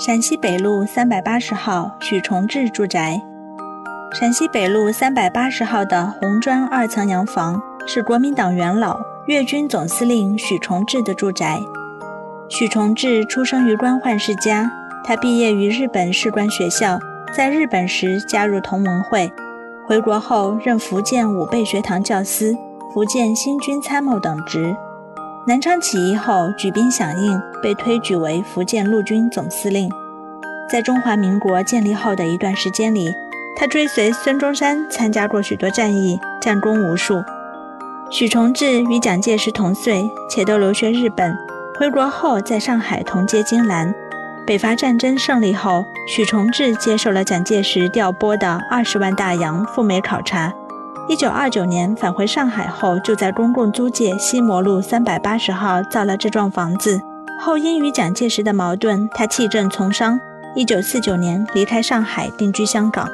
陕西北路三百八十号许崇智住宅。陕西北路三百八十号的红砖二层洋房是国民党元老、粤军总司令许崇智的住宅。许崇智出生于官宦世家，他毕业于日本士官学校，在日本时加入同盟会，回国后任福建武备学堂教司、福建新军参谋等职。南昌起义后举兵响应，被推举为福建陆军总司令。在中华民国建立后的一段时间里，他追随孙中山参加过许多战役，战功无数。许崇智与蒋介石同岁，且都留学日本。回国后，在上海同接金兰。北伐战争胜利后，许崇智接受了蒋介石调拨的二十万大洋赴美考察。一九二九年返回上海后，就在公共租界西摩路三百八十号造了这幢房子。后因与蒋介石的矛盾，他弃政从商。一九四九年离开上海，定居香港。